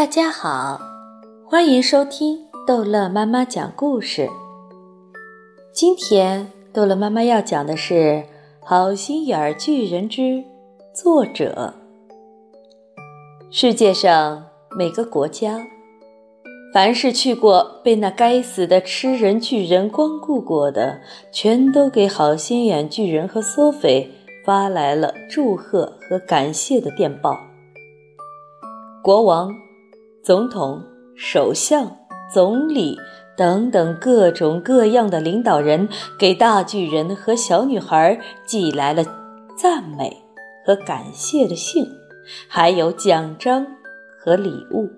大家好，欢迎收听逗乐妈妈讲故事。今天逗乐妈妈要讲的是《好心眼儿巨人》之作者。世界上每个国家，凡是去过被那该死的吃人巨人光顾过的，全都给好心眼巨人和索菲发来了祝贺和感谢的电报。国王。总统、首相、总理等等各种各样的领导人给大巨人和小女孩寄来了赞美和感谢的信，还有奖章和礼物。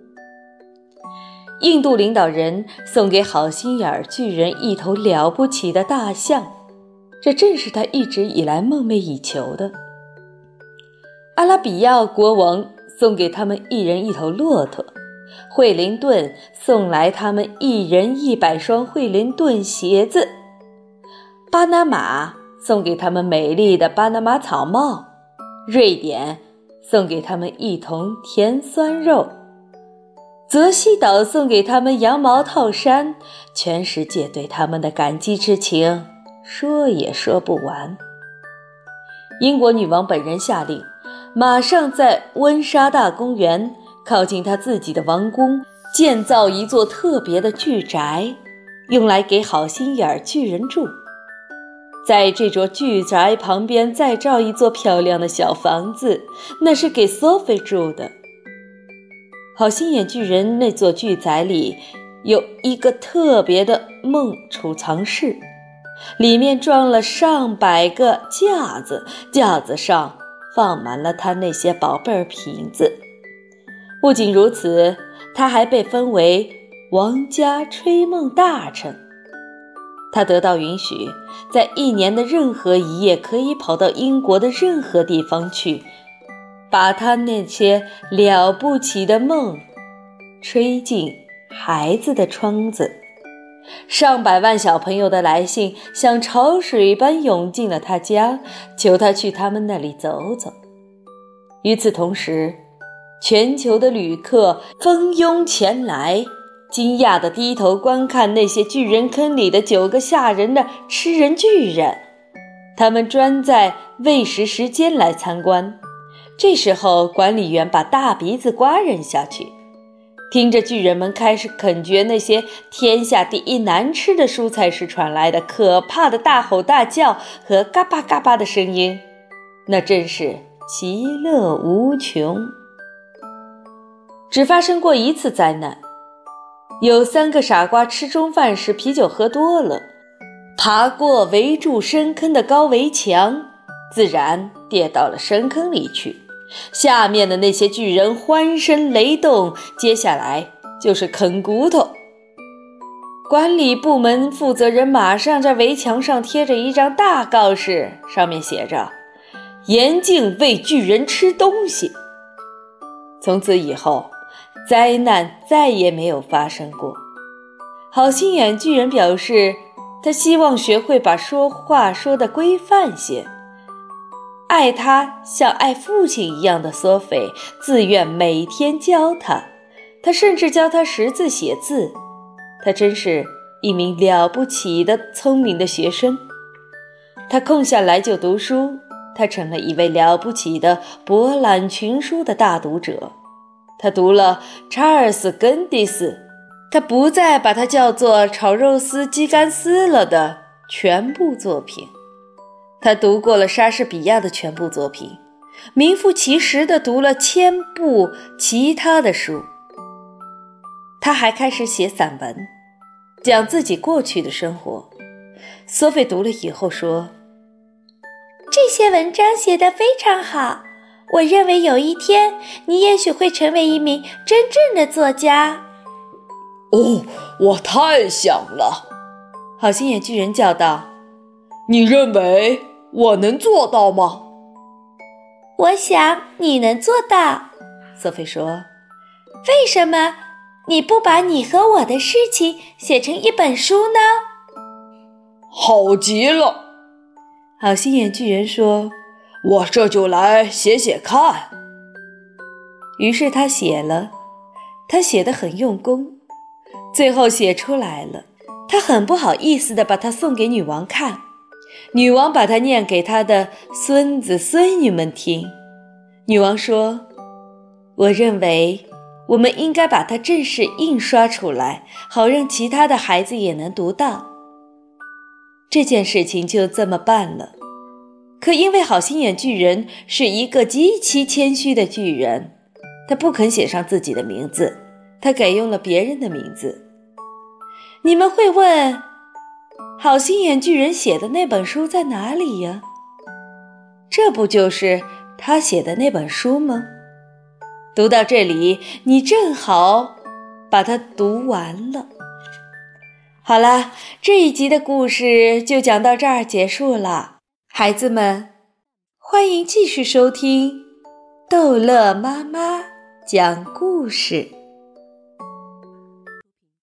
印度领导人送给好心眼儿巨人一头了不起的大象，这正是他一直以来梦寐以求的。阿拉比亚国王送给他们一人一头骆驼。惠灵顿送来他们一人一百双惠灵顿鞋子，巴拿马送给他们美丽的巴拿马草帽，瑞典送给他们一桶甜酸肉，泽西岛送给他们羊毛套衫，全世界对他们的感激之情说也说不完。英国女王本人下令，马上在温莎大公园。靠近他自己的王宫，建造一座特别的巨宅，用来给好心眼儿巨人住。在这座巨宅旁边再造一座漂亮的小房子，那是给 Sophie 住的。好心眼巨人那座巨宅里有一个特别的梦储藏室，里面装了上百个架子，架子上放满了他那些宝贝儿瓶子。不仅如此，他还被封为王家吹梦大臣。他得到允许，在一年的任何一夜可以跑到英国的任何地方去，把他那些了不起的梦吹进孩子的窗子。上百万小朋友的来信像潮水般涌进了他家，求他去他们那里走走。与此同时，全球的旅客蜂拥前来，惊讶地低头观看那些巨人坑里的九个吓人的吃人巨人。他们专在喂食时间来参观。这时候，管理员把大鼻子瓜扔下去，听着巨人们开始啃嚼那些天下第一难吃的蔬菜时传来的可怕的大吼大叫和嘎巴嘎巴的声音，那真是其乐无穷。只发生过一次灾难，有三个傻瓜吃中饭时啤酒喝多了，爬过围住深坑的高围墙，自然跌到了深坑里去。下面的那些巨人欢声雷动，接下来就是啃骨头。管理部门负责人马上在围墙上贴着一张大告示，上面写着：“严禁喂巨人吃东西。”从此以后。灾难再也没有发生过。好心眼巨人表示，他希望学会把说话说的规范些。爱他像爱父亲一样的索菲自愿每天教他，他甚至教他识字写字。他真是一名了不起的聪明的学生。他空下来就读书，他成了一位了不起的博览群书的大读者。他读了查尔斯·根迪斯，他不再把它叫做炒肉丝鸡肝丝了的全部作品。他读过了莎士比亚的全部作品，名副其实的读了千部其他的书。他还开始写散文，讲自己过去的生活。索菲读了以后说：“这些文章写得非常好。”我认为有一天，你也许会成为一名真正的作家。哦，我太想了！好心眼巨人叫道：“你认为我能做到吗？”我想你能做到。索菲说：“为什么你不把你和我的事情写成一本书呢？”好极了！好心眼巨人说。我这就来写写看。于是他写了，他写的很用功，最后写出来了。他很不好意思的把它送给女王看，女王把它念给他的孙子孙女们听。女王说：“我认为我们应该把它正式印刷出来，好让其他的孩子也能读到。”这件事情就这么办了。可因为好心眼巨人是一个极其谦虚的巨人，他不肯写上自己的名字，他改用了别人的名字。你们会问，好心眼巨人写的那本书在哪里呀？这不就是他写的那本书吗？读到这里，你正好把它读完了。好了，这一集的故事就讲到这儿结束了。孩子们，欢迎继续收听逗乐妈妈讲故事。